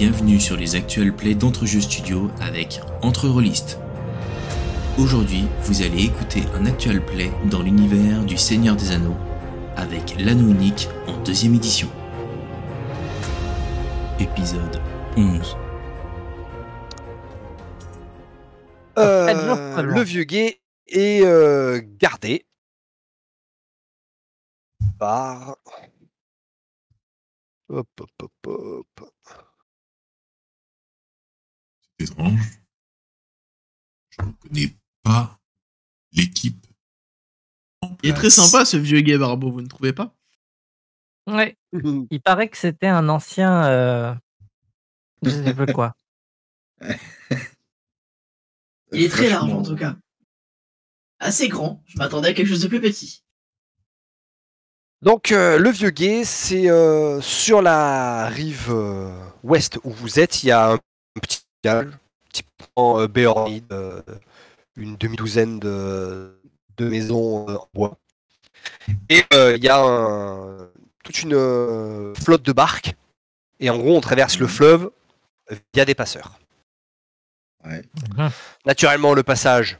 bienvenue sur les actuels plays d'Entrejeux Studio avec Entre Rollistes. Aujourd'hui, vous allez écouter un actual play dans l'univers du Seigneur des Anneaux avec l'anneau unique en deuxième édition. Épisode 11. Euh, le vieux gay est euh, gardé par. Hop, hop, hop, hop. Je ne connais pas l'équipe. Il est très sympa ce vieux gay barbeau, vous ne trouvez pas? Ouais, il paraît que c'était un ancien. euh, Je sais pas quoi. Il est très large en tout cas. Assez grand. Je m'attendais à quelque chose de plus petit. Donc, euh, le vieux gay, c'est euh, sur la rive euh, ouest où vous êtes. Il y a un petit village, typiquement euh, de- une demi-douzaine de, de maisons euh, en bois. Et euh, il y a un- toute une euh, flotte de barques. Et en gros, on traverse le fleuve via des passeurs. Ouais. Naturellement, le passage,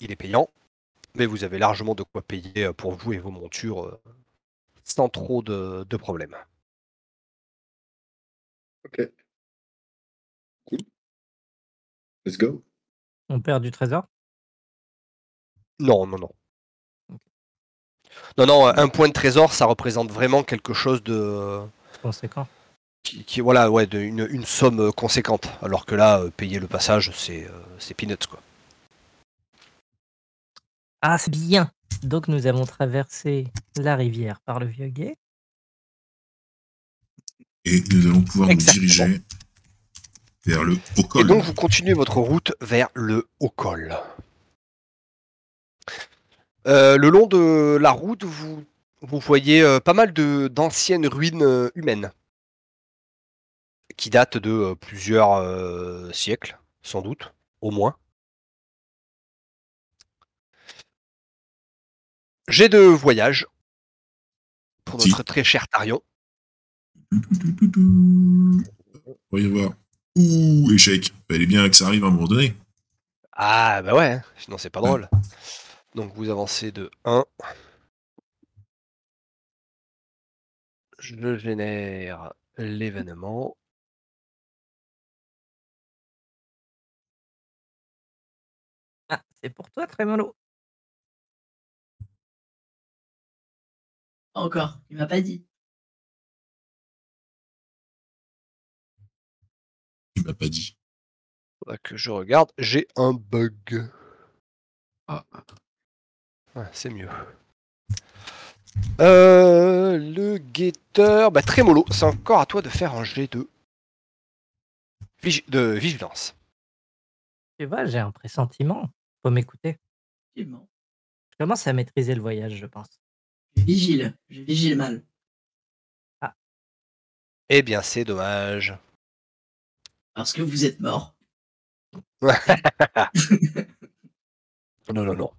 il est payant, mais vous avez largement de quoi payer euh, pour vous et vos montures euh, sans trop de, de problèmes. Ok. Let's go. On perd du trésor? Non, non, non. Non, non, un point de trésor, ça représente vraiment quelque chose de. Conséquent. Qui, qui- voilà, ouais, de- une, une somme euh, conséquente. Alors que là, euh, payer le passage, c'est euh, c'est peanuts, quoi. Ah, c'est bien. Donc nous avons traversé la rivière par le vieux guet. Et nous allons pouvoir nous diriger vers le haut Et col. donc, vous continuez votre route vers le haut col. Euh, le long de la route, vous, vous voyez euh, pas mal de- d'anciennes ruines euh, humaines qui datent de plusieurs siècles, sans doute, au moins. J'ai de voyage pour Si. notre très cher Tarion. On va y voir. Ouh, échec. Fallait bien que ça arrive à un moment donné. Ah bah ouais, hein, sinon c'est pas drôle. Donc vous avancez de 1. Je génère l'événement. Ah, c'est pour toi, Trémolo. Pas Encore. Il m'a pas dit. Tu m'as pas dit. Faudra que je regarde. J'ai un bug. Ah. Ouais, c'est mieux. Euh, le guetteur. Bah Trémolo, c'est encore à toi de faire un jet de, Vigi- de vigilance. Tu vois, j'ai un pressentiment. Faut m'écouter. Effectivement. Je commence à maîtriser le voyage, je pense. Je vigile. Je vigile mal. Eh bien, c'est dommage. Parce que vous êtes mort. Non, non, non.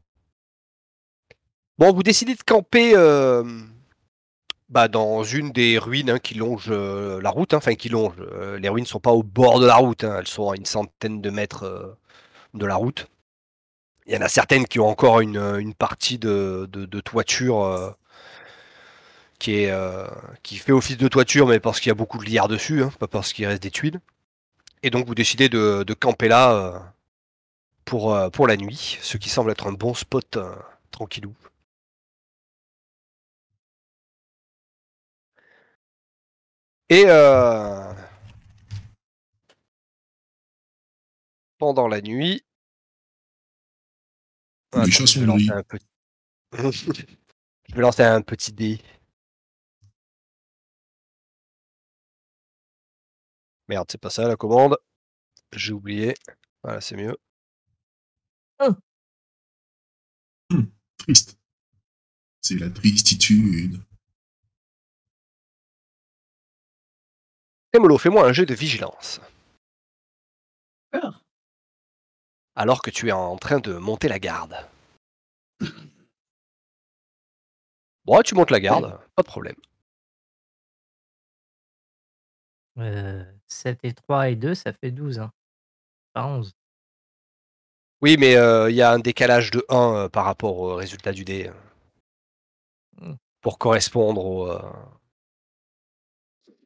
Bon, vous décidez de camper euh, bah, dans une des ruines hein, qui longent euh, la route. hein, Enfin, qui longent. euh, les ruines ne sont pas au bord de la route. hein, elles sont à une centaine de mètres de la route. Il y en a certaines qui ont encore une, une partie de, de- de toiture qui, est, qui fait office de toiture, mais parce qu'il y a beaucoup de lierre dessus, pas parce qu'il reste des tuiles. Et donc, vous décidez de, de camper là. euh, pour, euh, pour la nuit, ce qui semble être un bon spot euh, tranquillou. Et euh, pendant la nuit, Les Attends, chats je, vais lancer un petit... je vais lancer un petit dé. Merde, c'est pas ça la commande. J'ai oublié. Voilà, c'est mieux. Triste. C'est la tristitude. Tremolo, fais-moi un jeu de vigilance. Alors que tu es en train de monter la garde. Bon, tu montes la garde, pas de problème. Euh, 7 et 3 et 2, ça fait 12. Hein. Pas 11. Oui, mais euh, il y a un décalage de 1 euh, par rapport au résultat du dé. euh, Mm. Pour correspondre au.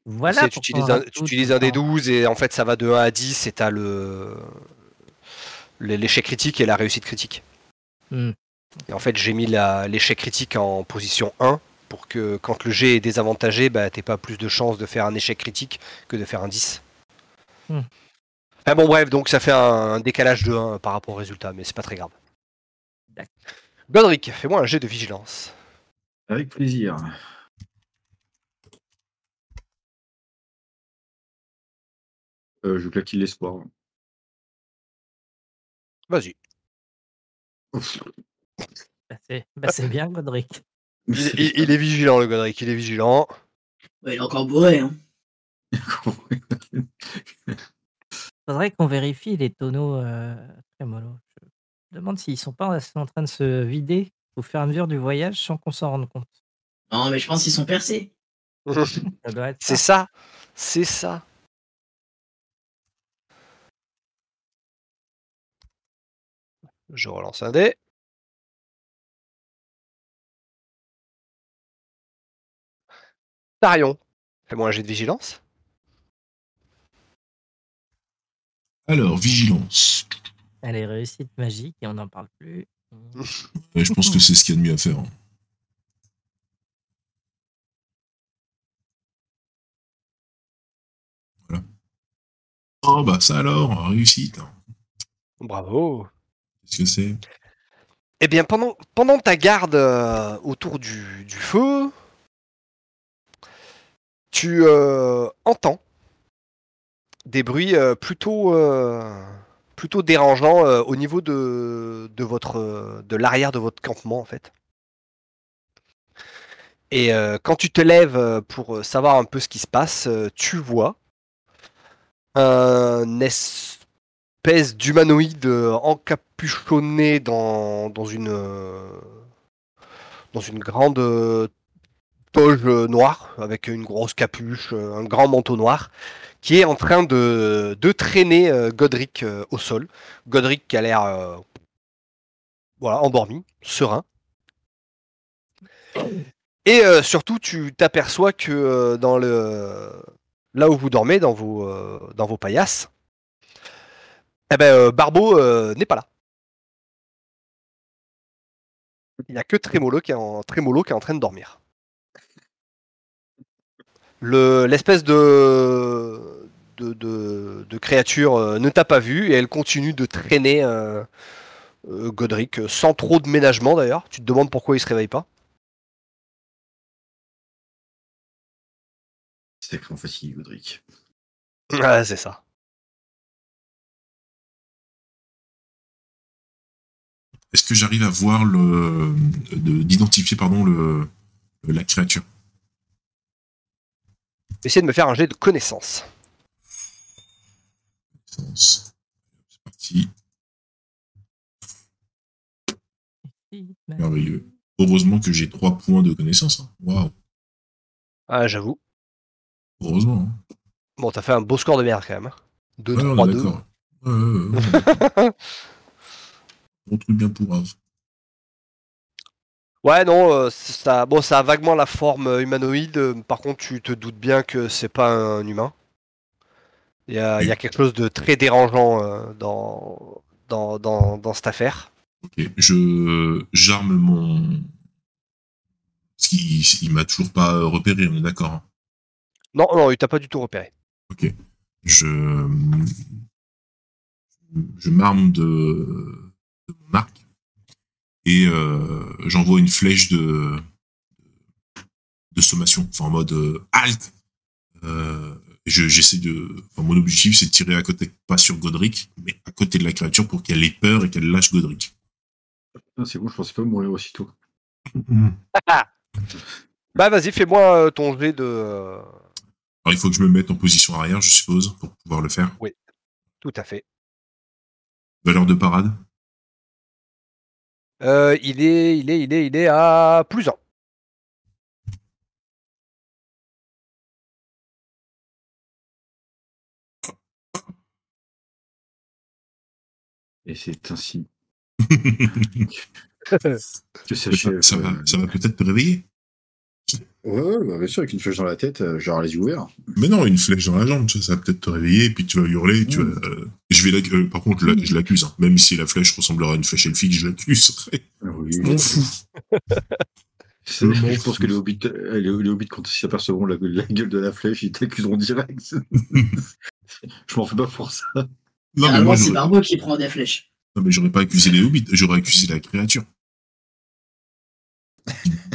Voilà. tu utilises, un, rajoute tu utilises un des autant. 12 et en fait ça va de 1 à 10 et t'as le. L'échec critique et la réussite critique. Hmm. Et en fait, j'ai mis l'échec critique en position 1 pour que quand le jet est désavantagé, bah, t'aies pas plus de chances de faire un échec critique que de faire un 10. Hmm. Enfin bon, bref, donc ça fait un, un décalage de 1 par rapport au résultat, mais c'est pas très grave. Godric, fais-moi un jet de vigilance. Avec plaisir. Euh, je claque l'espoir. Vas-y. Bah, c'est bah, c'est bien, Godric. Il, il- il est vigilant, le Godric, il est vigilant. Ouais, il est encore bourré. Hein. Faudrait qu'on vérifie les tonneaux euh, trémolo. Je me demande s'ils sont pas en train de se vider au fur et à mesure du voyage sans qu'on s'en rende compte. Non, mais je pense qu'ils sont percés. Ça doit être C'est ça. ça, c'est ça. Je relance un dé. Tarion, fais-moi un jet de vigilance. Alors, vigilance. Est réussite magique et on n'en parle plus. Ouais, je pense que c'est ce qu'il y a de mieux à faire. hein. Voilà. Oh, bah ça alors, réussite. Bravo. Qu'est-ce que c'est? Eh bien, pendant, pendant ta garde euh, autour du, du feu, tu euh, entends des bruits euh, plutôt, euh, plutôt dérangeants au niveau de, votre, de l'arrière de votre campement, en fait. Et quand tu te lèves pour savoir un peu ce qui se passe, tu vois un espèce d'humanoïde encapuchonné dans, dans une dans une grande toge noire avec une grosse capuche, un grand manteau noir, qui est en train de, de traîner euh, Godric euh, au sol. Godric qui a l'air euh, voilà, endormi, serein. Et surtout, tu t'aperçois que dans le là où vous dormez, dans vos, dans vos paillasses, eh ben, Barbeau n'est pas là. Il n'y a que qui est Trémolo qui est en train de dormir. Le- L'espèce de, de, de- de créature euh, ne t'a pas vu et elle continue de traîner euh, euh, Godric sans trop de ménagement d'ailleurs. Tu te demandes pourquoi il se réveille pas. Sacrément facile, Godric. Ah, c'est ça. Est-ce que j'arrive à voir le. de- d'identifier, pardon, le, la créature? Essayez de me faire un jet de connaissance. C'est parti. Merveilleux. Heureusement que j'ai trois points de connaissance. hein. Waouh. Ah, j'avoue. Heureusement. hein. Bon, t'as fait un beau score de merde quand même. hein. 2, Ouais, on 3, est 2. d'accord. Ouais, ouais, ouais. Bon truc bien pourrave. Ouais, non, euh, ça, bon, ça a vaguement la forme euh, humanoïde. euh, Par contre, tu te doutes bien que c'est pas un humain. Il y a, il y a quelque chose de très dérangeant euh, dans, dans, dans, dans cette affaire. Ok, je j'arme mon. Parce qu'il il m'a toujours pas repéré, on est d'accord. hein. Non, non, il t'a pas du tout repéré. Ok. Je je m'arme de, de mon arc et euh, j'envoie une flèche de de sommation, enfin en mode euh, halt. Euh, je- j'essaie de. Enfin, mon objectif c'est de tirer à côté, pas sur Godric, mais à côté de la créature pour qu'elle ait peur et qu'elle lâche Godric. Ah, c'est bon, je pensais pas mourir aussitôt. Bah, vas-y, fais-moi ton jet de. Alors il faut que je me mette en position arrière, je suppose, pour pouvoir le faire. Tout à fait. Valeur de parade. Euh, il est, il est, il est, il est à plus 1. Et c'est ainsi que ça, va, euh, va peut-être te réveiller. Ouais, ouais, bah, bien sûr, avec une flèche dans la tête, euh, genre les yeux ouverts. Mais non, une flèche dans la jambe, tu vois, ça va peut-être te réveiller, puis tu vas hurler, tu Mm. vas, euh, je vais euh, par contre, je la- je l'accuse, hein. même si la flèche ressemblera à une flèche elfique, je l'accuserai. Ah oui, Je m'en fous. Je pense que les hobbits, euh, les, les hobbits, quand ils s'apercevront la, la gueule de la flèche, ils t'accuseront direct. je m'en fais pas pour ça. Non, mais Généralement, moi, c'est Barbeau qui prend des flèches. non, mais j'aurais pas accusé les hobbits, j'aurais accusé la créature.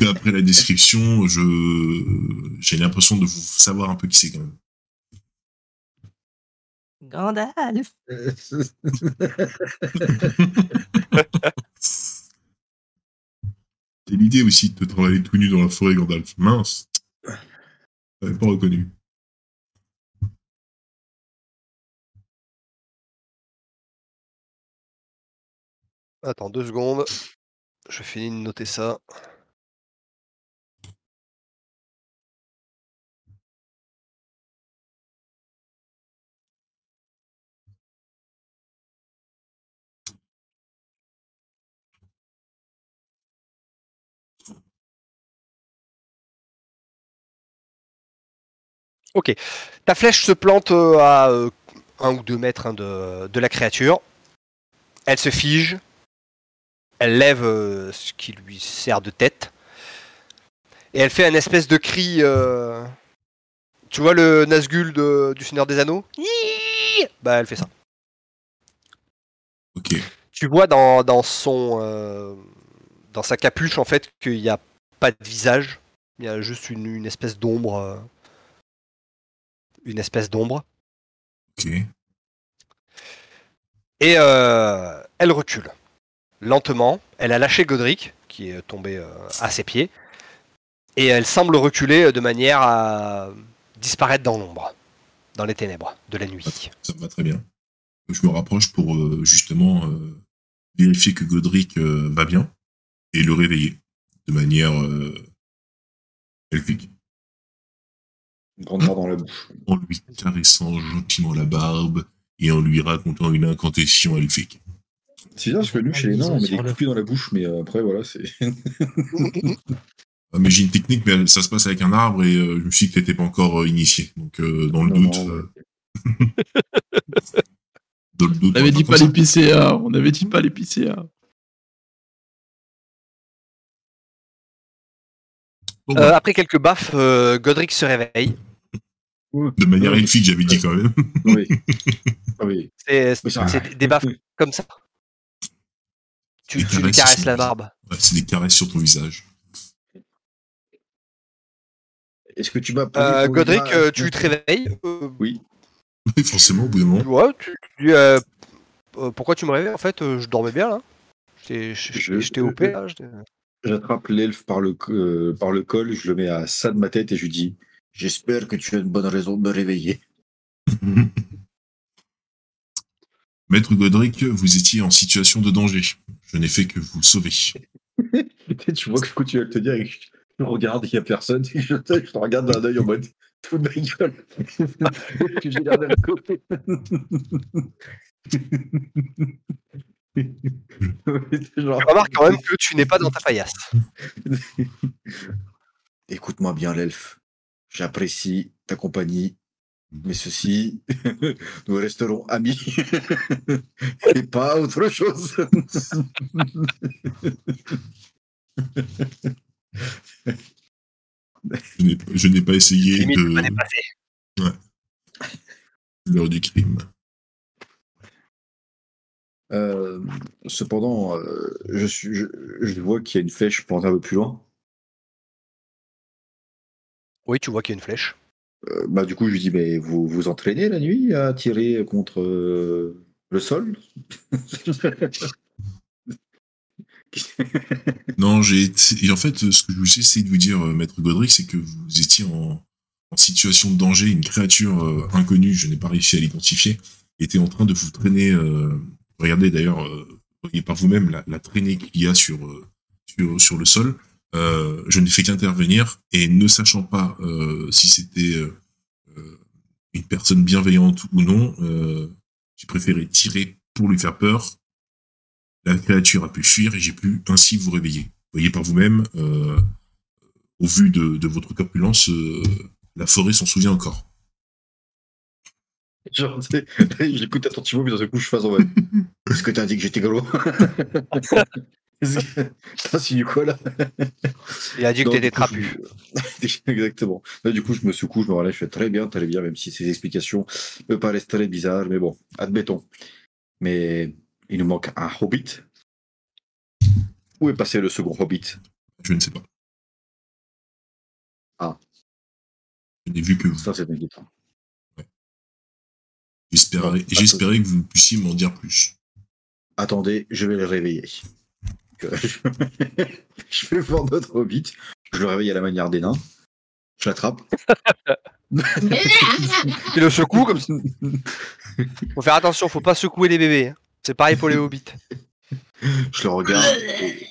D'après la description, je, j'ai l'impression de vous savoir un peu qui c'est quand même. Gandalf C'est l'idée aussi de te travailler tout nu dans la forêt, Gandalf. Mince. J'avais pas reconnu. Attends deux secondes. Je finis de noter ça. Ok. Ta flèche se plante euh, à euh, un ou deux mètres hein, de, de la créature. Elle se fige. Elle lève euh, ce qui lui sert de tête. Et elle fait un espèce de cri. euh, Tu vois le Nazgûl de- du Seigneur des Anneaux? Bah, elle fait ça. Ok. Tu vois dans, dans son. euh, dans sa capuche, en fait, qu'il n'y a pas de visage. Il y a juste une, une espèce d'ombre. Euh, une espèce d'ombre. Ok. Et euh, elle recule. Lentement, elle a lâché Godric, qui est tombé euh, à ses pieds. Et elle semble reculer de manière à disparaître dans l'ombre, dans les ténèbres de la nuit. Ça me va très bien. Je me rapproche pour euh, justement euh, vérifier que Godric euh, va bien et le réveiller de manière euh, elfique. Une grande barre dans la bouche. En lui caressant gentiment la barbe et en lui racontant une incantation elfique. C'est bien parce que nous, chez les nains, on met des coups dans la bouche, mais euh, après, voilà, c'est. Ah, mais j'ai une technique, mais ça se passe avec un arbre et euh, je me suis dit que t'étais pas encore euh, initié. Donc euh, dans le Non, doute, non, euh, dans le doute, On avait on dit va pas PCA, on avait dit pas les Bon, Euh, bah, après quelques baffes, euh, Godric se réveille. de manière Ouais. elfique, j'avais dit quand même. oui. Oui. C'est des baffes comme ça. Tu, lui caresses la barbe. Ouais, c'est des caresses sur ton visage. Est-ce que tu m'as Euh, Godric, euh, tu te réveilles euh, Oui. Oui, forcément, au bout d'un moment. Ouais, tu tu dis pourquoi tu me réveilles? En fait, euh, je dormais bien là. J'étais OP là. J'attrape l'elfe par le, euh, par le col, je le mets à ça de ma tête et je lui dis J'espère que tu as une bonne raison de me réveiller. Maître Godric, vous étiez en situation de danger. Je n'ai fait que vous sauver. tu vois que je continue à te dire et je je regarde, il n'y a personne. Et je, te, je te regarde d'un œil en mode Tout de ma gueule. que j'ai l'air d'un côté. Genre- Tu remarques quand même que tu n'es pas dans ta paillasse. Écoute-moi bien, l'elfe. J'apprécie ta compagnie, mais ceci, nous resterons amis et pas autre chose. Je n'ai- pas essayé de dépassé. l'heure du crime. Euh, cependant, euh, je, suis, je, je vois qu'il y a une flèche plantée un peu plus loin. Oui, tu vois qu'il y a une flèche. Euh, bah, du coup, je lui dis mais vous vous entraînez la nuit à tirer contre euh, le sol? Non, j'ai été- et en fait, ce que je voulais essayer de vous dire, euh, Maître Godric, c'est que vous étiez en, en situation de danger. Une créature euh, inconnue, je n'ai pas réussi à l'identifier, était en train de vous traîner. euh, regardez d'ailleurs, euh, voyez par vous-même la, traînée qu'il y a sur, euh, sur, le sol. Euh, je n'ai fait qu'intervenir et ne sachant pas euh, si c'était euh, euh, une personne bienveillante ou non, euh, j'ai préféré tirer pour lui faire peur la créature a pu fuir et j'ai pu ainsi vous réveiller. Voyez par vous-même, euh, au vu de, votre corpulence, euh, la forêt s'en souvient encore. Genre, j'écoute attentivement, mais dans ce coup, je fasse en mode. Est-ce que t'as dit que j'étais gros? Ça, c'est du quoi là Il a dit que t'étais trapu. je- Exactement. Là, du coup, je me secoue, je me relève, je fais très bien, très bien, même si ces explications me paraissent très bizarres, mais bon, admettons. Mais il nous manque un hobbit. Où est passé le second hobbit? Je ne sais pas. Ah. Je n'ai vu que vous. Ça, c'est inquiétant. J'espérais que vous puissiez m'en dire plus. Attendez, je vais le réveiller. Je vais voir notre hobbit. Je le réveille à la manière des nains. Je l'attrape. Il le secoue comme ça. Faut faire attention, faut pas secouer les bébés. hein. C'est pareil pour les hobbits. Je le regarde. et-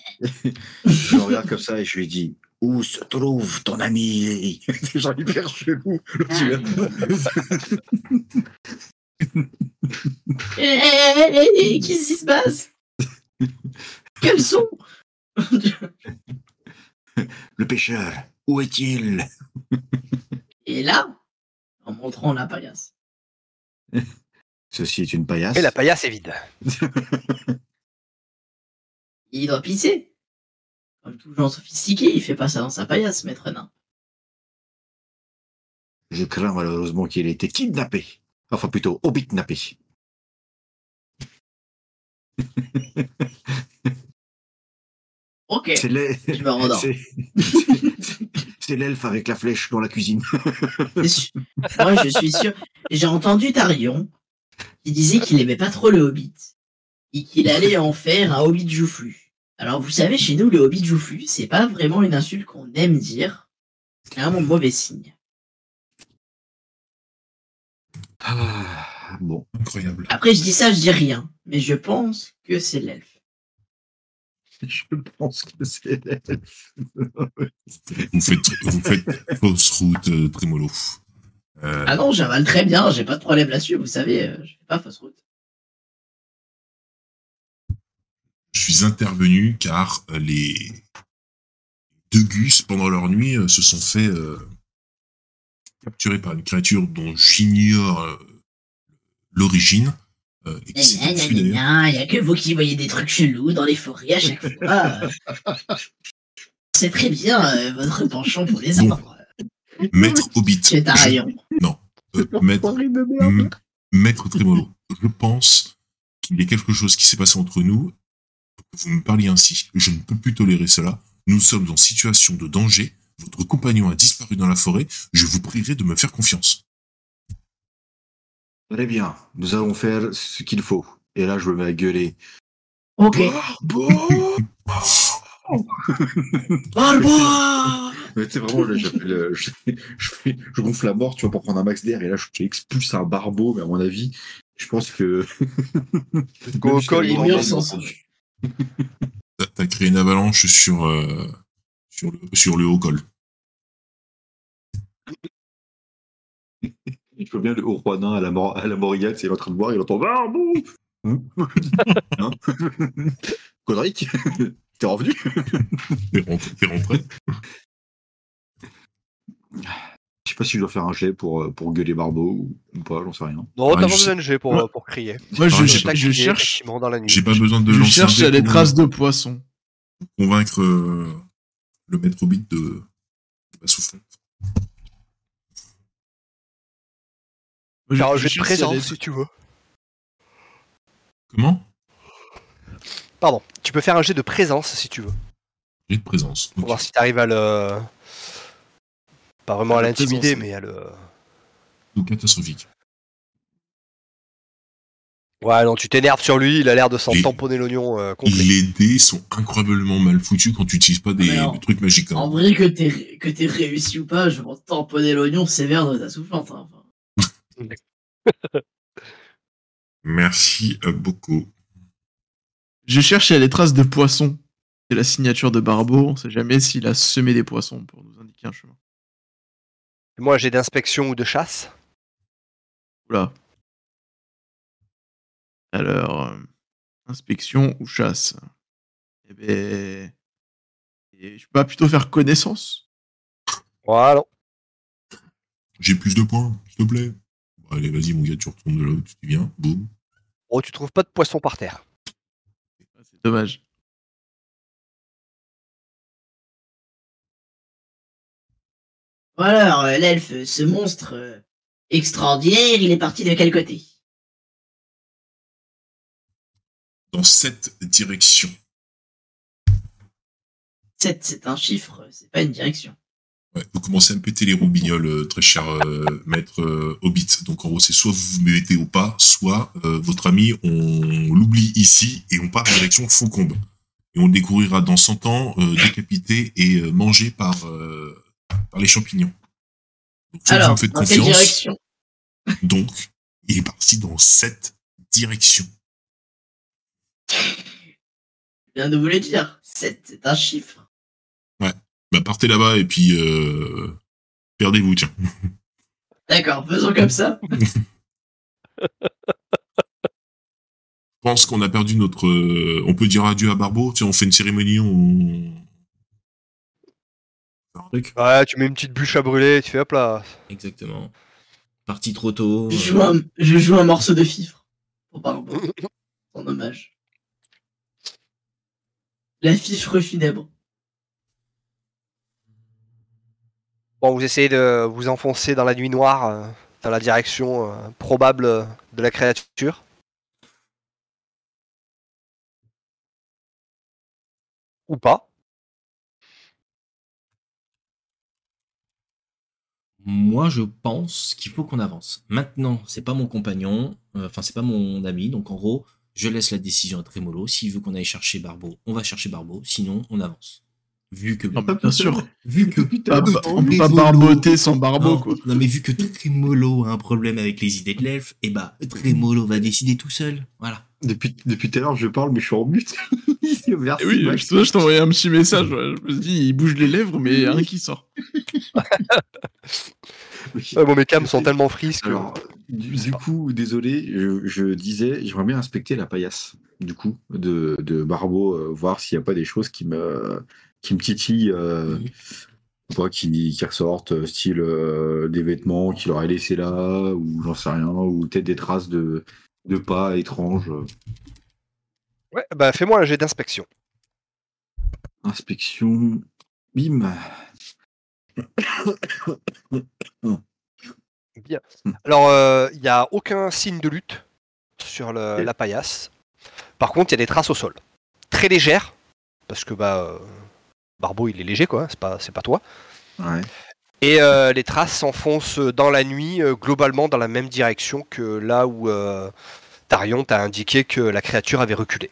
je le regarde comme ça et je lui dis Où se trouve ton ami? C'est genre hyper chelou. L'autre, Eh, Qu'est-ce qui se passe? Quels sont Le pêcheur, où est-il? Et là, en montrant la paillasse. Ceci est une paillasse. Et la paillasse est vide. Il doit pisser. Comme tout genre sophistiqué, il fait pas ça dans sa paillasse, maître nain. Je crains malheureusement qu'il ait été kidnappé. Enfin plutôt hobbitnappé. Ok, C'est l'elfe avec la flèche dans la cuisine. Moi, je suis sûr. J'ai entendu Tarion qui disait qu'il aimait pas trop le Hobbit et qu'il allait en faire un Hobbit joufflu. Alors, vous savez, chez nous, le Hobbit joufflu, c'est pas vraiment une insulte qu'on aime dire. C'est un mauvais signe. Ah, bon. Incroyable. Après, je dis ça, je dis rien. Mais je pense que c'est l'elfe. Je pense que c'est l'elfe. Vous faites, vous faites fausse route, euh, Trémolo. Euh, Ah non, j'avale très bien, j'ai pas de problème là-dessus, vous savez, euh, je fais pas fausse route. je suis intervenu car euh, les deux gus, pendant leur nuit, euh, se sont fait capturer par une créature dont j'ignore euh, l'origine. euh, et qui Il y a que vous qui voyez des trucs chelous dans les forêts à chaque fois. C'est très bien euh, votre penchant pour les Bon. arbres. Maître Hobbit. Tu es un je- rayon. euh, maître, Maître Trémolo, je pense qu'il y a quelque chose qui s'est passé entre nous. Vous me parliez ainsi. Je ne peux plus tolérer cela. Nous sommes en situation de danger. Votre compagnon a disparu dans la forêt. Je vous prierai de me faire confiance. Très bien, nous allons faire ce qu'il faut. Et là, je me mets à gueuler. Ok. Barbo Mais tu sais, vraiment, je, je, fais- je gonfle la mort, tu vois, pour prendre un max d'air. Et là, je j'expulse un barbeau, mais à mon avis, je pense que. Go T'as créé une avalanche sur, euh, sur, le, sur le haut col. Je vois bien le haut roi nain à la, mor à la Mauriac, c'est il est en train de boire, il entend Barbo Hein Hein Godric T'es revenu T'es rentré. Je sais pas si je dois faire un jet pour, euh, pour gueuler Barbeau ou, pas, j'en sais rien. Non, Ouais, t'as pas besoin de G pour, Ouais. euh, pour crier. Moi, je, Ah, je, je cherche, effectivement, dans la nuit. J'ai pas besoin de je cherche pour traces de poisson. convaincre euh, le maître Hobbit de, de ma souffrance. Un je jet a présence des- si tu veux. Comment? Pardon, tu peux faire un jet de présence si tu veux. J'ai de présence. Pour voir si t'arrives à le. Pas vraiment à l'intimider, mais à le. Ou catastrophique. Ouais, non, tu t'énerves sur lui, il a l'air de s'en tamponner l'oignon euh, complet. Les dés sont incroyablement mal foutus quand tu n'utilises pas des, des trucs magiques. hein. En vrai, que t'aies réussi ou pas, je vais tamponner l'oignon sévère de ta soufflante. hein. Enfin, Merci euh, beaucoup. Je cherche a des traces de poisson. C'est la signature de Barbeau. On sait jamais s'il a semé des poissons pour nous indiquer un chemin. Moi, j'ai d'inspection ou de chasse. Oula. Alors. euh, inspection ou chasse? Eh ben. et je peux pas plutôt faire connaissance? Voilà. J'ai plus de points, s'il te plaît. Bon, allez, vas-y, mon gars, tu retournes de là où tu viens. Boum. Oh, tu trouves pas de poisson par terre. Ah, C'est dommage. Voilà, alors, euh, l'elfe, ce monstre euh, extraordinaire, il est parti de quel côté? Dans cette direction. 7, c'est un chiffre, c'est pas une direction. Ouais, vous commencez à me péter les roubignoles, euh, très cher euh, maître euh, Hobbit. Donc en gros, c'est soit vous vous mettez au pas, soit euh, votre ami, on l'oublie ici et on part en direction Faucombe. Et on le découvrira dans 100 ans, décapité et mangé par, par les champignons. Donc, soit vous Alors, me faites dans quelle confiance, direction donc il est parti dans cette direction. Je viens de vous le dire, 7, c'est un chiffre. Bah, partez là-bas et puis euh, perdez-vous, tiens. D'accord, faisons comme ça. Je pense qu'on a perdu notre. euh, on peut dire adieu à Barbeau. Tu sais, on fait une cérémonie, on. Un truc. Ouais, tu mets une petite bûche à brûler, tu fais hop là. Exactement. Parti trop tôt. Je joue un, je joue un morceau de fifre. Pour Barbeau, en hommage. La fifre funèbre. Bon, vous essayez de vous enfoncer dans la nuit noire, euh, dans la direction euh, probable de la créature. Ou pas. Moi, je pense qu'il faut qu'on avance. Maintenant, c'est pas mon compagnon, euh, enfin, c'est pas mon ami, donc en gros, je laisse la décision à Trémolo. S'il veut qu'on aille chercher Barbeau, on va chercher Barbeau, sinon, on avance. Vu que. Ah, bah, bien sûr. Vu que. Pas, que ba- on peut pas barboter sans barbeau, non, quoi. non, mais vu que Trémolo a un problème avec les idées de l'elfe, et bah, Trémolo va décider tout seul. Voilà. Depuis, depuis tout à l'heure, je parle, mais je suis en but. Merci, Eh oui, Max. je, te- je t'ai envoyé un petit message. ouais. Je me suis dit, il bouge les lèvres, mais y a rien qui sort. Ouais, bon, mes cams sont tellement frises que. Alors, du, du coup, désolé, je, je disais, j'aimerais bien inspecter la paillasse, du coup, de, de Barbeau, euh, voir s'il n'y a pas des choses qui me, qui me titillent, euh, ou pas, qui, qui ressortent, euh, style euh, des vêtements qu'il aurait laissés là, ou j'en sais rien, ou peut-être des traces de, de pas étranges. Ouais, bah fais-moi un jet d'inspection. Inspection, bim. Bien. Alors, euh, il n'y a aucun signe de lutte sur le- la paillasse. Par contre, il y a des traces au sol. Très légères, parce que bah, euh, Barbeau, il est léger, quoi, c'est pas, c'est pas toi. Ouais. Et euh, les traces s'enfoncent dans la nuit, euh, globalement dans la même direction que là où euh, Tarion t'a indiqué que la créature avait reculé.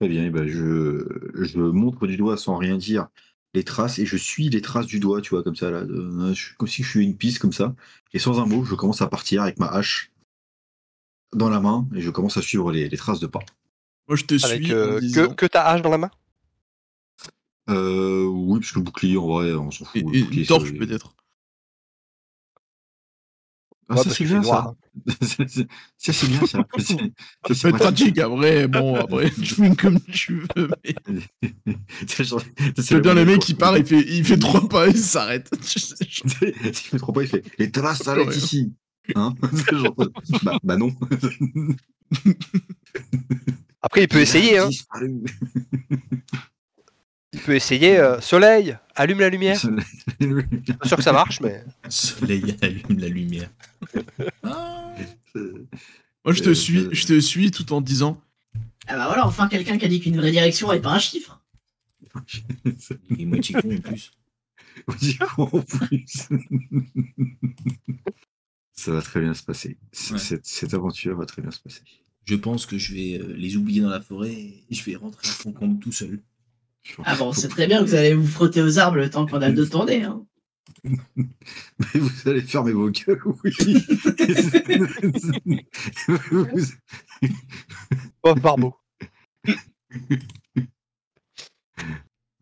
Très bien, eh ben, je, je montre du doigt sans rien dire les traces et je suis les traces du doigt, tu vois, comme ça, là, de- je- comme si je suis une piste comme ça. Et sans un mot, je commence à partir avec ma hache dans la main et je commence à suivre les, les traces de pas. Moi, je te Avec suis. euh, disant- que, que ta hache dans la main? Euh, oui, parce que le bouclier, en vrai, on s'en fout. Et, le et une torche, peut-être. Ah, Ouais, ça, c'est bien, ça. Ça, c'est- bien, ça. Ça, c'est- être pratique, après, bon, après, tu fais comme tu veux, mais. C'est bien le mec qui part, il fait, il fait trois pas et il s'arrête. S'il me trompe pas, il fait Les traces s'arrêtent ici. Hein C'est genre, bah, bah non. Après, il peut essayer, hein. Il peut essayer. euh, soleil, allume la lumière. Pas sûr que ça marche, mais. Soleil allume la lumière. Ah. Moi, je te Euh, suis, euh, je te suis tout en disant. Ah bah voilà, enfin quelqu'un qui a dit qu'une vraie direction et pas un chiffre. Est moitié con en plus. Du coup, en plus. Ça va très bien se passer. Ouais. Cette, cette aventure va très bien se passer. Je pense que je vais euh, les oublier dans la forêt et je vais rentrer à Foncombe tout seul. Ah bon, c'est très bien que vous allez vous frotter aux arbres le temps qu'on a le dos tourné. Hein. Mais vous allez fermer vos gueules, oui. Vous- Oh, Barbeau.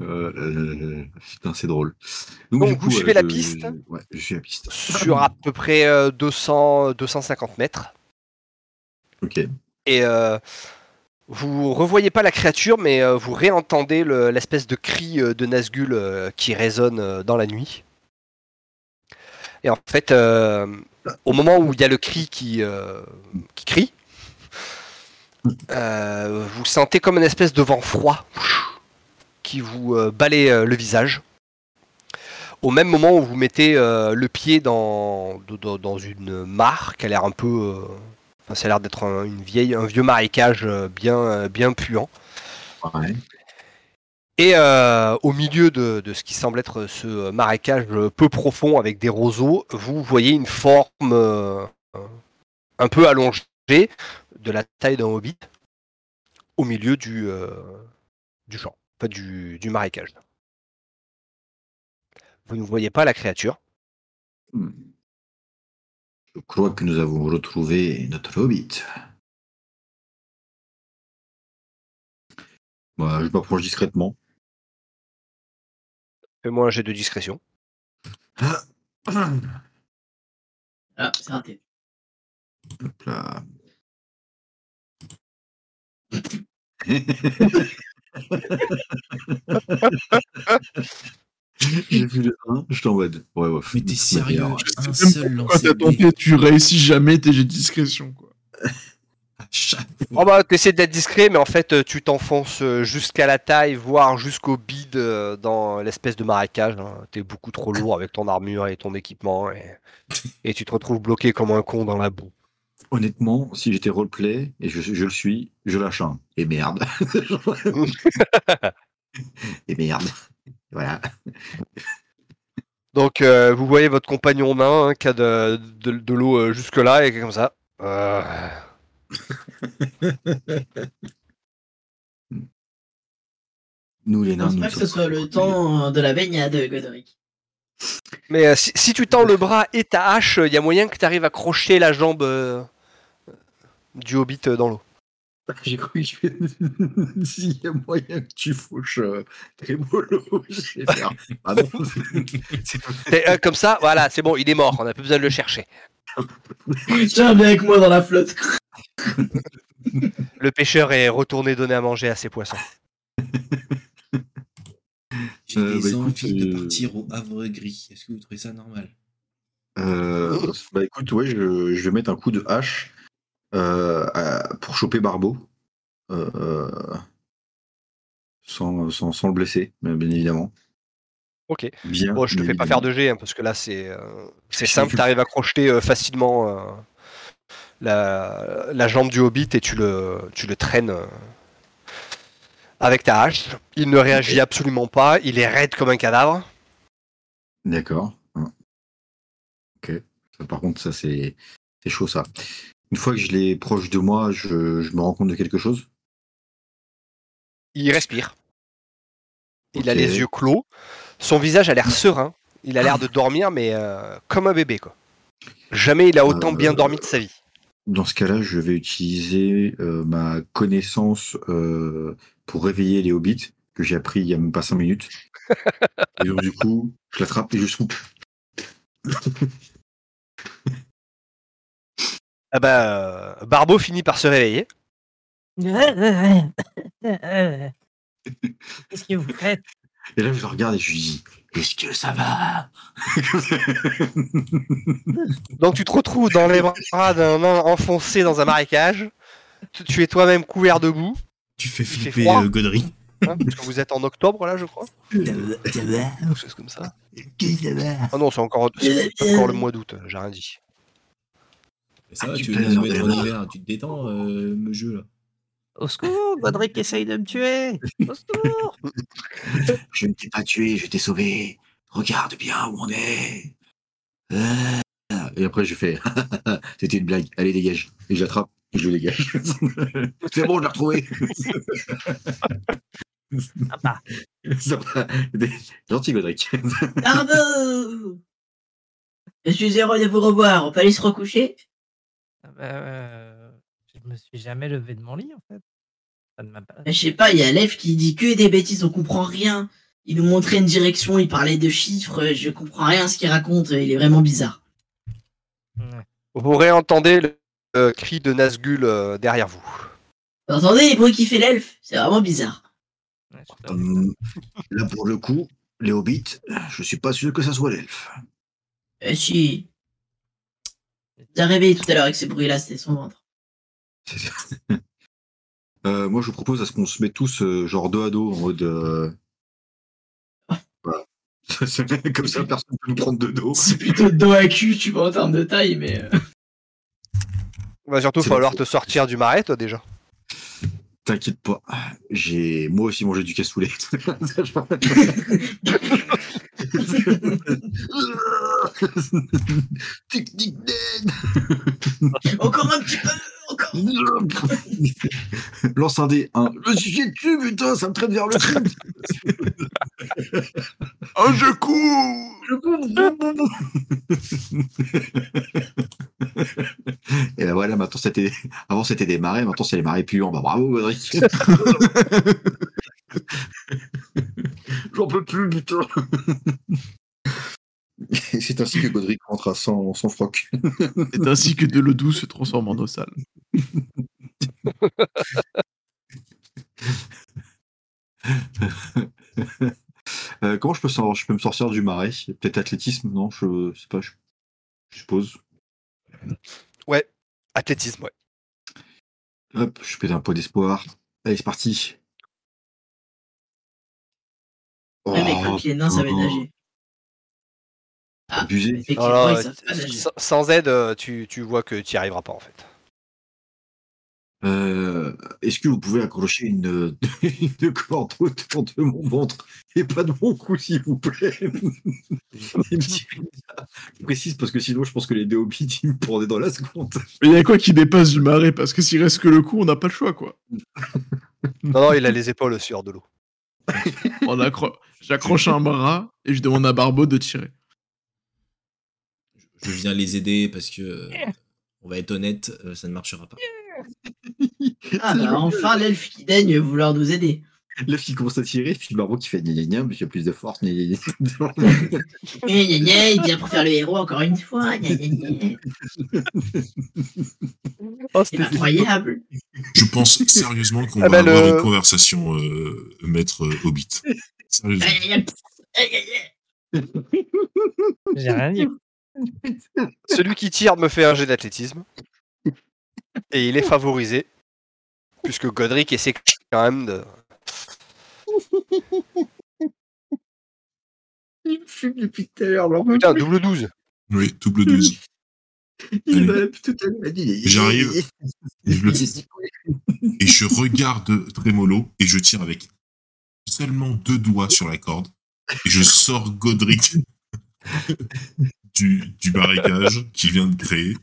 Euh, euh, putain, c'est drôle. Donc, du vous suivez la je- piste Ouais, je suis la piste. Sur à peu près euh, 200, 250 mètres. Ok. Et euh, vous revoyez pas la créature, mais euh, vous réentendez le- l'espèce de cri euh, de Nazgûl euh, qui résonne euh, dans la nuit. Et en fait, euh, au moment où il y a le cri qui, euh, qui crie, euh, vous sentez comme une espèce de vent froid qui vous balaye le visage. Au même moment où vous mettez le pied dans, une mare qui a l'air un peu. ça a l'air d'être un, une vieille, un vieux marécage bien, bien puant. Et euh, au milieu de, ce qui semble être ce marécage peu profond avec des roseaux, vous voyez une forme euh, un peu allongée de la taille d'un hobbit au milieu du, euh, champ, pas du, marécage. Vous ne voyez pas la créature. Hmm. Je crois que nous avons retrouvé notre hobbit. Je m'approche discrètement. Fais-moi un jet de discrétion. Ah, c'est raté. Hop là. J'ai vu le 1, je t'en mode. Ouais, ouais. Mais t'es sérieux. Un seul pourquoi lancer t'as tenté, tu réussis jamais tes jets de discrétion, quoi. Oh bah, t'essaies d'être discret, mais en fait, euh, tu t'enfonces euh, jusqu'à la taille, voire jusqu'au bide euh, dans l'espèce de marécage. hein. T'es beaucoup trop lourd avec ton armure et ton équipement, et, et tu te retrouves bloqué comme un con dans la boue. Honnêtement, si j'étais roleplay, et je, je le suis, je lâche un. Et merde. et merde. Voilà. Donc, euh, vous voyez votre compagnon nain hein, qui a de, de- de l'eau euh, jusque-là, et comme ça. Euh, Nous, les Je nains, pense nous pas que sommes ce soit le temps de la baignade, Godric. Mais euh, si, si tu tends le bras et ta hache, il y a moyen que tu arrives à crocher la jambe euh, du hobbit euh, dans l'eau. J'ai cru que s'il y a moyen que tu fauches euh, tes molos, je vais faire. Ah non, c'est tout. Et, euh, comme ça, voilà, c'est bon, il est mort, on n'a plus besoin de le chercher. Tiens, viens avec moi dans la flotte. Le pêcheur est retourné donner à manger à ses poissons. J'ai Euh, des bah, écoute, envies de euh, partir au Havre Gris. Est-ce que vous trouvez ça normal? Euh, bah écoute, ouais, je, je vais mettre un coup de hache euh, à- pour choper Barbeau. Sans, sans, sans le blesser, bien bien évidemment. Ok. Bien. Bon, je te fais pas faire de jet, hein, parce que là, c'est euh, simple, tu arrives à crocheter euh, facilement euh, la, la jambe du hobbit et tu le, tu le traînes euh, avec ta hache. Il ne réagit absolument pas, il est raide comme un cadavre. D'accord. Hein. Ok. Ça, par contre, ça, c'est chaud, ça. Une fois que je l'ai proche de moi, je, je me rends compte de quelque chose? Il respire. Il a les yeux clos. Son visage a l'air serein. Il a l'air de dormir, mais euh, comme un bébé, quoi. Jamais il a autant Euh, bien dormi de sa vie. Dans ce cas-là, je vais utiliser euh, ma connaissance euh, pour réveiller les hobbits, que j'ai appris il y a même pas 5 minutes. et donc, du coup, je l'attrape et je soupe. Ah bah, euh, Barbeau finit par se réveiller. Qu'est-ce que vous faites? Et là, je le regarde et je lui dis Est-ce que ça va? Donc tu te retrouves dans les bras d'un nain enfoncé dans un marécage. Tu- Tu es toi-même couvert de boue, Tu fais flipper euh, Godry. hein, parce que vous êtes en octobre là, je crois. Quelque chose comme ça. Ah non, c'est encore, c'est encore le mois d'août, j'ai rien dit. Ça Ah, va, tu tu veux nous mettre en hiver, tu te détends, euh, me jeu là. Au secours, Godric essaye de me tuer Au secours Je ne t'ai pas tué, je t'ai sauvé. Regarde bien où on est. Ah. Et après, je fais C'était une blague, allez, dégage. Et je l'attrape et je le dégage. C'est bon, je l'ai retrouvé. Ah bah, Ça va. Gentil, Godric. Barbeau Je suis heureux de vous revoir. On peut aller se recoucher? Ah bah, euh, je me suis jamais levé de mon lit en fait. Ça ne m'a pas... Je sais pas, il y a Lev qui dit que des bêtises, on comprend rien. Il nous montrait une direction, il parlait de chiffres, je comprends rien à ce qu'il raconte, il est vraiment bizarre. Ouais. Vous réentendez le, le cri de Nazgûl euh, derrière vous. Vous entendez les bruits qui fait l'elfe C'est vraiment bizarre. Ouais. Hum, là, pour le coup, les hobbits, je suis pas sûr que ça soit l'elfe. Eh si. J'ai réveillé tout à l'heure avec ces bruits-là, c'était son ventre. Euh, moi, je vous propose à ce qu'on se mette tous euh, genre dos à dos en mode. euh, Voilà. Comme ça, personne ne peut nous prendre de dos. C'est plutôt dos à cul, tu vois, en termes de taille, mais. Il va surtout falloir te sortir du marais, toi, déjà. T'inquiète pas, j'ai moi aussi mangé du cassoulet. Technique d'aide Encore un petit peu Lance un dé. Un. Je me suis chié dessus, putain, ça me traîne vers le truc. Un je cours Et ben voilà, maintenant c'était. Avant c'était des marais, maintenant c'est les marais puants. Bah bravo, Godric. J'en peux plus, putain. Et c'est ainsi que Godric rentre à sans, sans froc. C'est ainsi que de l'eau douce se transforme en eau sale. Euh, comment je peux, sor- je peux me sortir du marais? Peut-être athlétisme Non, je sais pas, je, je suppose. Athlétisme, ouais. Hop, je pète un pot d'espoir. Allez, c'est parti. Oh, comme il est nain, ça va nager. Abusé. Alors, ils nager. sans, sans aide, euh, tu, tu vois que tu n'y arriveras pas, en fait. Euh, Est-ce que vous pouvez accrocher une, une corde autour de mon ventre? Et pas de mon cou, s'il vous plaît. Je précise parce que sinon, je pense que les deux hobbits, ils me prendraient dans la seconde. Mais il y a quoi qui dépasse du marais? Parce que s'il reste que le coup, on n'a pas le choix, quoi. Non, non, il a les épaules sur de l'eau. J'accroche un bras et je demande à Barbeau de tirer. Je viens les aider parce que, euh, on va être honnête, euh, ça ne marchera pas. Ah bah enfin l'elfe qui daigne vouloir nous aider. L'œuf qui commence à tirer, puis Barbeau qui fait gna gna mais il y a plus de force. gna gna il vient pour faire le héros encore une fois. Gna. Oh, C'est incroyable. Je pense sérieusement qu'on Ah va bah, avoir le- une conversation, euh, maître euh, Hobbit. Sérieusement. Gna. J'ai rien dit. Celui qui tire me fait un jet d'athlétisme. Et il est favorisé. Puisque Godric essaie quand même de. Il me fume depuis tout à l'heure. Putain, double 12. Oui, double 12. Il m'a tout à l'heure dit. J'arrive. Et je, le- et je regarde Trémolo et je tire avec seulement deux doigts sur la corde. Et je sors Godric du, du marécage qu'il vient de créer.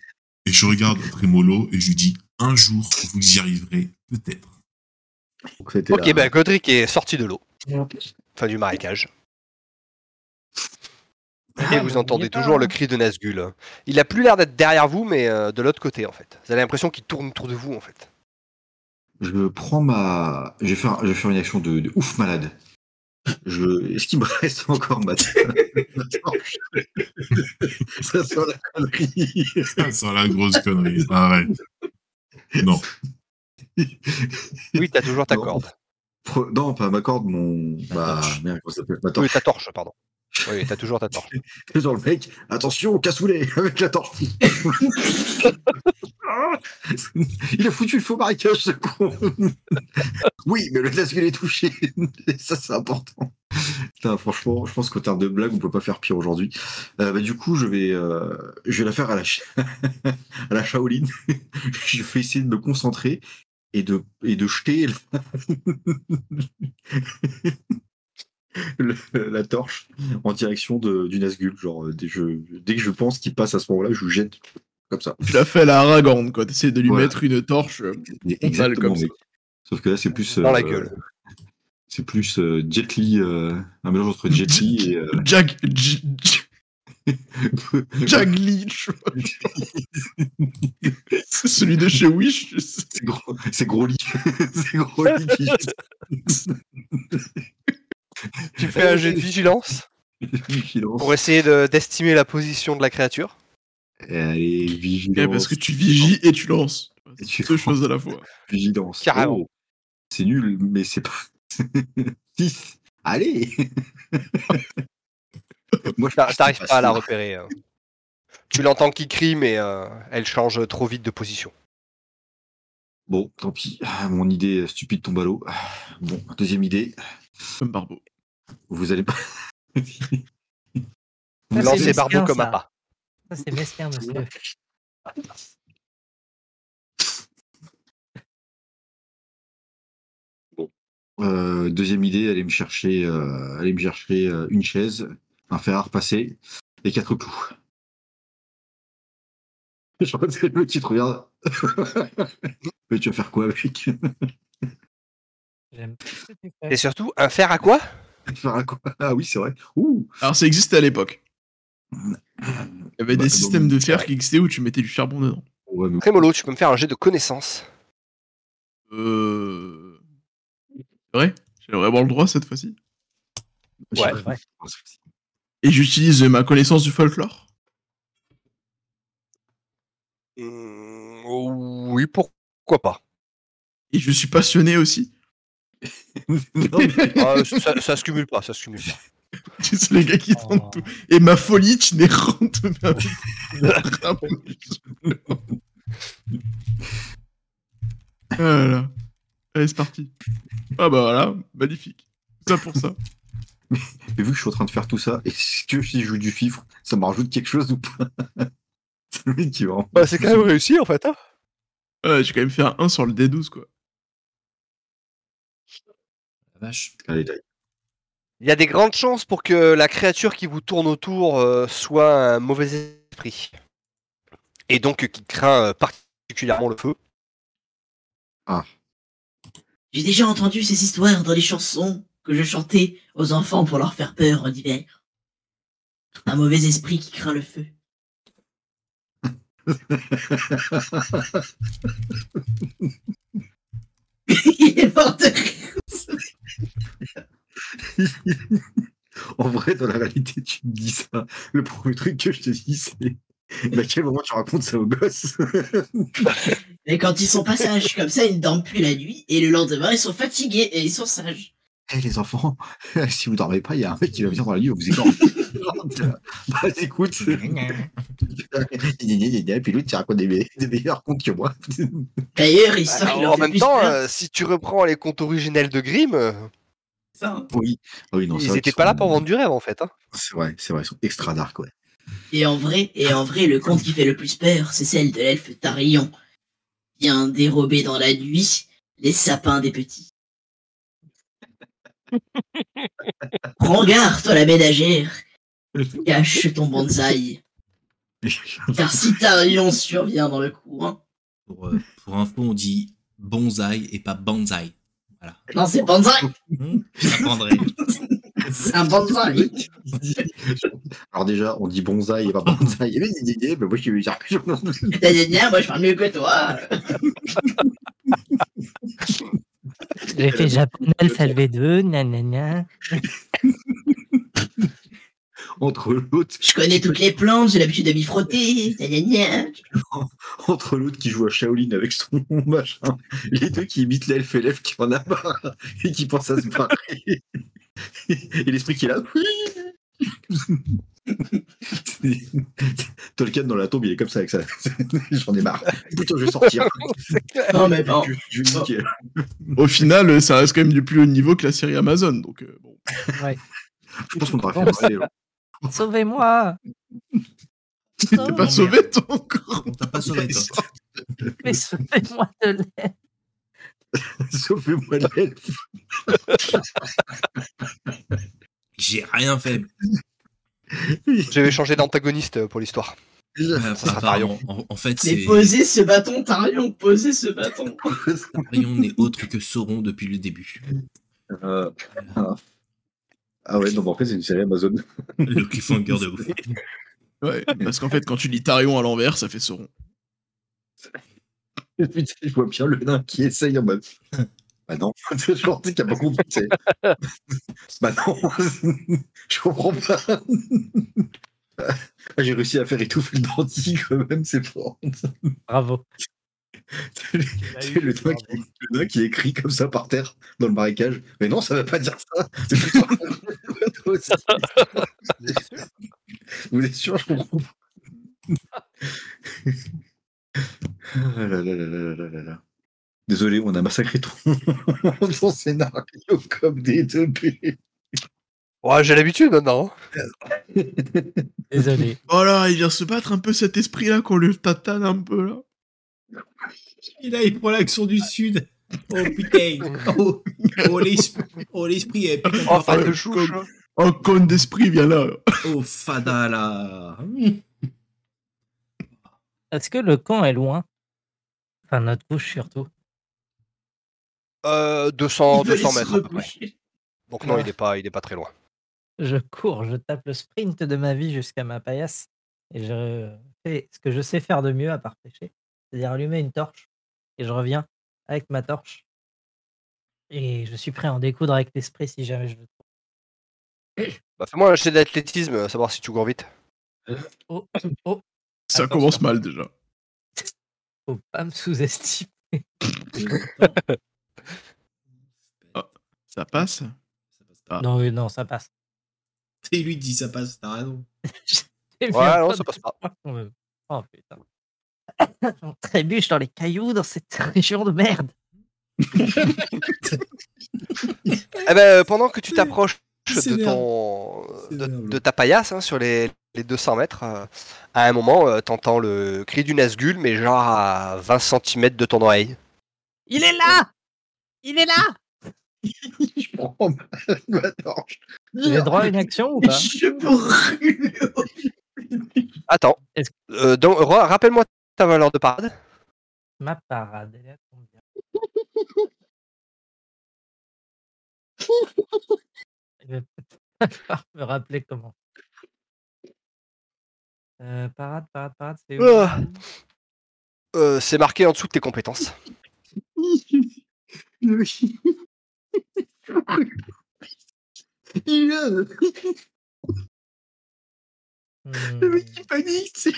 Et je regarde Trémolo et je lui dis un jour, vous y arriverez peut-être. Ok, la- bah Godric est sorti de l'eau. Enfin, du marécage. Et Ah, vous bah, entendez pas, toujours le hein. cri de Nazgûl. Il a plus l'air d'être derrière vous, mais euh, de l'autre côté, en fait. Vous avez l'impression qu'il tourne autour de vous, en fait. Je prends ma. Je vais faire, je vais faire une action de, de ouf malade. Je... Est-ce qu'il me reste encore ma. ma torche Ça sent la connerie. Ça sent la grosse connerie. Arrête. Non. Oui, t'as toujours ta Non. corde. Non, pas ma corde, mon. Bah, torche. merde, comment ça s'appelle? Ma Oui, torche. ta torche, pardon. Oui, t'as toujours ta torche. Genre le mec, attention, cassoulet avec la torche. Il a foutu le faux marécage, ce con. oui, mais le Nazgûl est touché. Ça, c'est important. Putain, franchement, je pense qu'au terme de blague, on peut pas faire pire aujourd'hui. Euh, bah, du coup, je vais, euh, je vais la faire à la, à la Shaolin. je vais essayer de me concentrer et de, et de jeter le- la torche en direction de, du Nazgûl. Genre, euh, dès, je, dès que je pense qu'il passe à ce moment-là, je lui jette comme ça. Tu l'as fait à la Aragorn, quoi. T'essaies de lui Ouais. mettre une torche. euh, Exactement. comme ça. Sauf que là, c'est plus. Dans la euh, gueule. C'est plus euh, Jet Li, euh, un mélange entre Jet Li et. euh, Jag... J- J- Jagli, je vois. C'est celui de chez Wish. c'est gros, c'est gros lit. c'est gros lit. Tu fais un jet de vigilance Vigilance. pour essayer de- d'estimer la position de la créature. Allez, vigilance. Ouais, parce que tu vigies et tu lances. Et tu Deux choses à la fois. Vigilance. Carrément. Oh, c'est nul, mais c'est pas. 6. Allez Moi, je T'a- T'arrives pas à la repérer. hein. Tu l'entends qui crie, mais euh, elle change trop vite de position. Bon, tant pis. Ah, Mon idée stupide tombe à l'eau. Bon, deuxième idée. Comme Barbeau. Vous allez pas. Vous c'est lancez Barbeau comme ça. un pas. Ça, c'est mesquin, monsieur. Euh, deuxième idée, allez me chercher, euh, allez me chercher euh, une chaise, un fer à repasser et quatre clous. Je crois que c'est le qui te regarde. Mais tu vas faire quoi avec? Et surtout, un fer à quoi? Ah oui, c'est vrai. Ouh. Alors, ça existait à l'époque. Il y avait Bah, des systèmes de fer qui existaient où tu mettais du charbon dedans. Ouais, mais- Trémolo, tu peux me faire un jet de connaissance. Euh. C'est vrai? J'aimerais avoir le droit cette fois-ci? Ouais, ouais. Et j'utilise ma connaissance du folklore? Hum, oui, pourquoi pas. Et je suis passionné aussi. Non, mais- Ah, ça, ça se cumule pas, ça se cumule pas. C'est les gars qui Oh. tentent tout. Et ma folie itinérante me Ah là là. Allez, c'est parti. Ah bah voilà, magnifique. Ça pour ça. mais vu que je suis en train de faire tout ça, est-ce que si je joue du fifre, ça me rajoute quelque chose ou pas? C'est le mec qui va en- Bah, c'est quand même réussi en fait. Hein Ouais, j'ai quand même fait un 1 sur le D12 quoi. La vache. Allez, allez. Il y a des grandes chances pour que la créature qui vous tourne autour euh, soit un mauvais esprit. Et donc euh, qui craint euh, particulièrement le feu. J'ai déjà entendu ces histoires dans les chansons que je chantais aux enfants pour leur faire peur en hiver. Un mauvais esprit qui craint le feu. Il est mort de rire. en vrai, dans la réalité, tu me dis ça. Le premier truc que je te dis, c'est. À quel moment tu racontes ça aux gosses Mais quand ils sont pas sages comme ça, ils ne dorment plus la nuit et le lendemain, ils sont fatigués et ils sont sages. Eh les enfants, si vous dormez pas, il y a un mec qui va venir dans la nuit et vous égorger. bah écoute. Puis l'autre, tu racontes des, me- des meilleurs contes que moi. D'ailleurs, l'histoire qui Alors, leur en fait même temps, euh, si tu reprends les contes originels de Grimm, euh, ça, hein. oui. Oui, non, ils vrai étaient qu'ils pas là pour vendre du rêve en fait. Hein. C'est vrai, c'est vrai, ils sont extra dark, ouais. Et en vrai, et en vrai, le conte qui fait le plus peur, c'est celle de l'elfe Tarion. Vient dérober dans la nuit les sapins des petits. Prends garde, toi la ménagère. Cache ton bonsaï. Car si Tarion survient dans le coin. Pour, euh, pour info, on dit bonsaï et pas banzai. Voilà. Non, c'est bonsaï. J'apprendrai. C'est un bonsaï. Alors déjà, on dit bonsaï et pas bonsaï. Mais mais moi, je suis Moi, je parle mieux que toi. J'ai fait japonais alphabet 2, gna gna gna. Entre l'autre, Je connais toutes les plantes, j'ai l'habitude de m'y frotter. Entre l'autre qui joue à Shaolin avec son machin, les deux qui imitent l'elfe et l'elfe qui en a marre et qui pense à se barrer. Et l'esprit qui est là. Tolkien dans la tombe, il est comme ça avec ça. J'en ai marre. Putain, je vais sortir. Non, mais bon. Je, je vais niquer. Au final, ça reste quand même du plus haut niveau que la série Amazon. Donc euh, bon. Ouais. Je pense qu'on devrait faire Sauvez-moi T'es pas sauvé toi encore. On t'a pas sauvé, toi. Mais sauvez-moi de l'aide Sauvez-moi l'elfe. J'ai rien fait. Je vais changer d'antagoniste pour l'histoire. Euh, sera apparemment, en, en fait, Mais c'est posez ce bâton, Tarion, posez ce bâton. Arion n'est autre que Sauron depuis le début. Euh. Ah ouais, non, mais en fait, c'est une série Amazon. Le cliffhanger de ouf. Ouais, parce qu'en fait, quand tu lis Tarion à l'envers, ça fait Sauron. Putain, je vois bien le nain qui essaye en mode. Bah non, c'est genre, tu sais, qui a pas compris. bah non, je comprends pas. Ah, J'ai réussi à faire étouffer le bandit quand même, c'est fort. Bravo. C'est le, le doigt qui, le doigt qui écrit comme ça par terre dans le marécage. Mais non, ça veut pas dire ça. Vous êtes sûr, je comprends. pas. Ah là là là là là là là. Désolé, on a massacré ton, ton scénario comme des deux p Ouais, j'ai l'habitude maintenant. hein. Désolé. Voilà, il vient se battre un peu cet esprit-là qu'on le tatane un peu là. Et là, il prend l'accent du Sud. Oh putain. Oh, oh, l'esprit oh, l'esprit est putain Oh, de fan fada. de chouche. hein. Un con d'esprit vient là. Oh, fada là. Est-ce que le camp est loin? Enfin, notre couche surtout. Euh, 200, Il veut 200 se mètres. à peu près. recoucher. Donc non, Ouais. il est pas, il est pas très loin. Je cours, je tape le sprint de ma vie jusqu'à ma paillasse et je fais ce que je sais faire de mieux à part pêcher, c'est-à-dire allumer une torche et je reviens avec ma torche et je suis prêt à en découdre avec l'esprit si jamais je le trouve. Bah, fais-moi un jet d'athlétisme, savoir si tu cours vite. Oh, oh, Ça Attention. commence mal déjà. faut pas me sous-estimer. Ça passe? Ah. Non, oui, non, ça passe. Et lui dit ça passe, t'as raison. Ouais, non, ça passe pas. Oh putain. On trébuche dans les cailloux dans cette région de merde. Eh ben, pendant que tu t'approches de, ton, ta paillasse hein, sur les, les 200 mètres, euh, à un moment, euh, t'entends le cri du Nazgul, mais genre à 20 cm de ton oreille. Il est là Il est là Je prends ma, ma torche. J'ai droit à une action ou pas? Je brûle. Attends. Euh, donc, rappelle-moi ta valeur de parade? Ma parade, elle est à combien? Il va peut-être falloir me rappeler comment. Euh, parade, parade, parade, c'est où? Ah. Euh, c'est marqué en dessous de tes compétences. Il Hmm, Le mec qui panique, c'est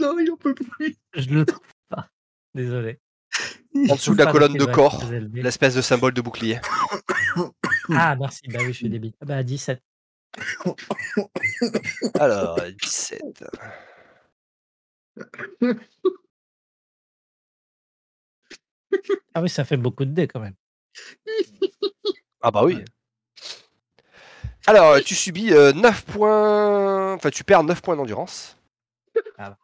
non, il en peut plus. Je le trouve pas. Désolé. En dessous de la colonne de corps, l'espèce de symbole de bouclier. Ah, merci. Bah oui, je suis débile. Ah bah 17. Alors, 17. Ah oui, ça fait beaucoup de dés quand même. Ah bah oui. Alors, tu subis 9 points... Enfin, tu perds 9 points d'endurance. Ah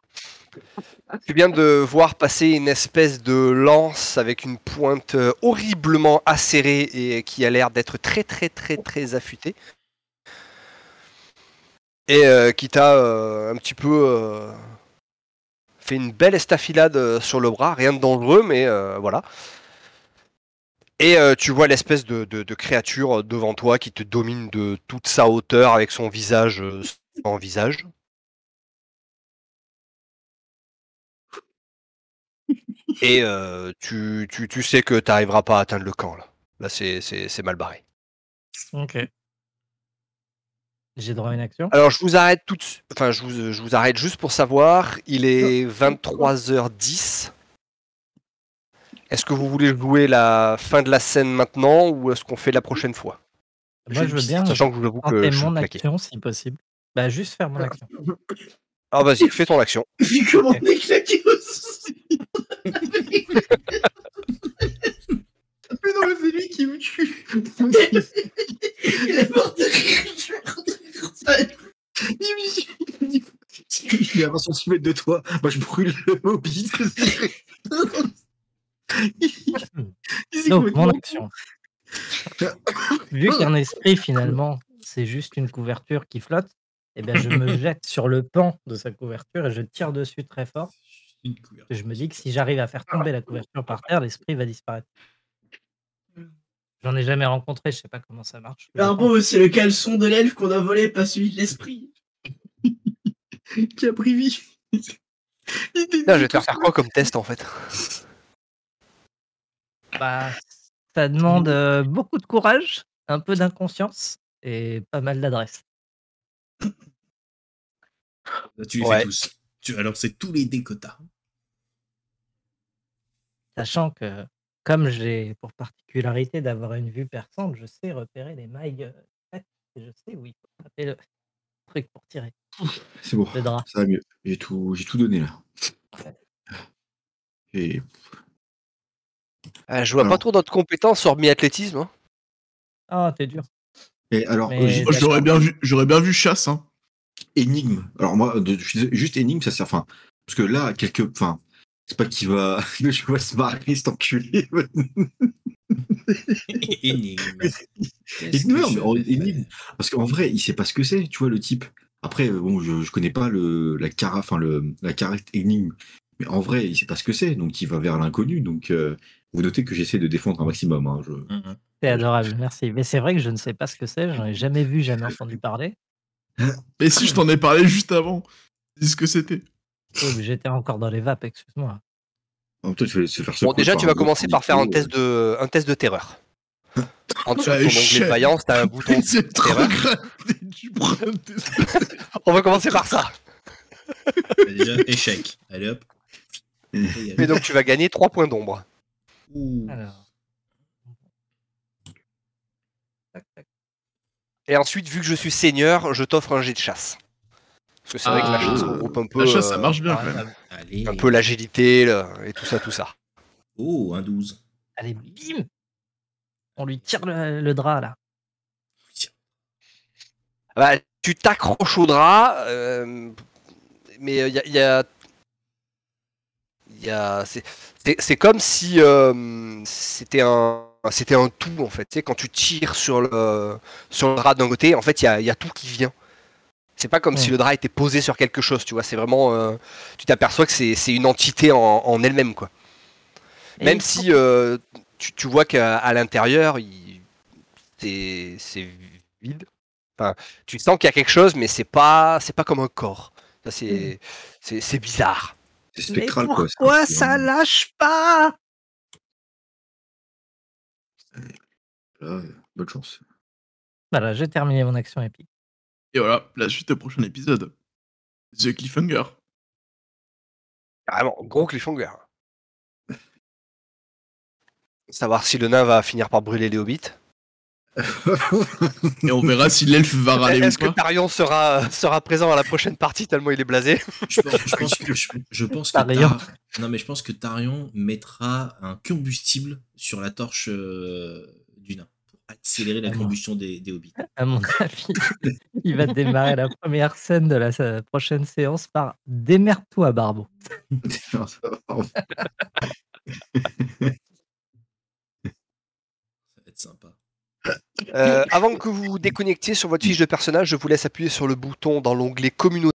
Tu viens de voir passer une espèce de lance avec une pointe euh, horriblement acérée et qui a l'air d'être très très très très affûtée. Et euh, qui t'a euh, un petit peu euh, fait une belle estafilade euh, sur le bras, rien de dangereux, mais euh, voilà. Et euh, tu vois l'espèce de, de- de créature devant toi qui te domine de toute sa hauteur avec son visage euh, sans visage. Et euh, tu, tu- tu sais que tu n'arriveras pas à atteindre le camp là. Là c'est- mal barré. Ok. J'ai droit à une action? Alors je vous arrête tout de. Enfin je vous, je vous arrête juste pour savoir. Il est 23h10. Est-ce que vous voulez jouer la fin de la scène maintenant ou est-ce qu'on fait la prochaine fois? Moi, je veux bien Sachant que je vous avoue que tenter je suis mon action si possible. Bah, juste faire mon action. Ah vas-y, fais ton action. Vu comment on est claqué aussi. Mais non, mais c'est lui qui me tue. Il est mort de rire. Je vais redire ça. Il est à 20 cm de toi. Moi, je brûle le hobbit. C'est Donc, mon action. Vu qu'un esprit, finalement, c'est juste une couverture qui flotte, eh bien, je me jette sur le pan de sa couverture et je tire dessus très fort. Je me dis que si j'arrive à faire tomber la couverture par terre, l'esprit va disparaître. J'en ai jamais rencontré, je sais pas comment ça marche. C'est le caleçon de l'elfe qu'on a volé, pas celui de l'esprit. qui a pris vie? Là, je vais te faire faire quoi comme test en fait? Bah, ça demande euh, beaucoup de courage, un peu d'inconscience et pas mal d'adresse. Là, tu les Ouais. fais tous. Tu as lancé tous les dés que t'as. Sachant que, comme j'ai pour particularité d'avoir une vue perçante, je sais repérer les mailles. et je sais où il faut taper le truc pour tirer C'est bon. le drap. Ça va mieux. J'ai tout, j'ai tout donné là. Et Euh, je vois pas trop d'autres compétences hormis athlétisme. hein. Ah, t'es dur. Et alors, euh, J'aurais bien vu, j'aurais bien vu chasse. Hein. énigme. Alors moi, de- juste énigme, ça sert. Enfin, parce que là, quelque, enfin, c'est pas qu'il va, je vois se marrer cet enculé. Énigme. Que mais Parce qu'en vrai, il sait pas ce que c'est, tu vois le type. Après, euh, bon, je, je connais pas le la cara, enfin le la caract énigme, mais en vrai, il sait pas ce que c'est, donc il va vers l'inconnu. Donc, euh, vous notez que j'essaie de défendre un maximum. Hein, je... Mhm. C'est adorable, merci. Mais c'est vrai que je ne sais pas ce que c'est, j'en ai jamais vu, jamais entendu parler. Mais si je t'en ai parlé juste avant, dis ce que c'était. Oh, mais J'étais encore dans les vapes, excuse-moi. En même temps, tu vas se faire Bon, déjà, tu vas commencer par faire un test de, un test de terreur. En dessous de Ah, ton échec. onglet de vaillance, t'as un bouton. C'est trop terreur. grave. Tu prends un test. On va commencer par ça. Déjà, échec. Allez hop. Et, Et donc, tu vas gagner 3 points d'ombre. Ouh. Alors. Tac, tac. Et ensuite, vu que je suis seigneur, je t'offre un jet de chasse. Parce que c'est vrai que la Ah, chasse regroupe un peu, La chasse, ça euh, marche bien quand même. Allez. un peu l'agilité et tout ça, tout ça. Oh, un 12. Allez, bim On lui tire le, le drap là. Bah, tu t'accroches au drap, euh, mais il y a, y a- y a- c'est- comme si euh, c'était un c'était un tout en fait. Tu sais, quand tu tires sur le sur le drap d'un côté, en fait, il y a, y a tout qui vient. C'est pas comme si le drap était posé sur quelque chose, tu vois. C'est vraiment, euh, tu t'aperçois que c'est c'est une entité en, en elle-même, quoi. Et Même si euh, tu, tu vois qu'à l'intérieur, c'est c'est vide. Enfin, tu sens qu'il y a quelque chose, mais c'est pas c'est pas comme un corps. Ça, c'est c'est c'est bizarre. C'est Mais spectral, quoi. c'est pourquoi ça lâche pas? Là, bonne chance. Voilà, j'ai terminé mon action épique. Et voilà, la suite au prochain épisode. The Cliffhanger. Carrément, gros cliffhanger. Savoir si le nain va finir par brûler les hobbits. Et on verra si l'elfe va râler ou Est-ce que. Tarion sera, sera présent à la prochaine partie tellement il est blasé? Je pense, je pense que, je, je pense que Tarion. Tar- non mais je pense que Tarion mettra un combustible sur la torche euh, du nain pour accélérer la Ah combustion des, des hobbits. À mon avis, il va démarrer la première scène de la prochaine séance par Démerde-toi, Barbeau. Ça va être sympa. Euh, avant que vous vous déconnectiez sur votre fiche de personnage, je vous laisse appuyer sur le bouton dans l'onglet communauté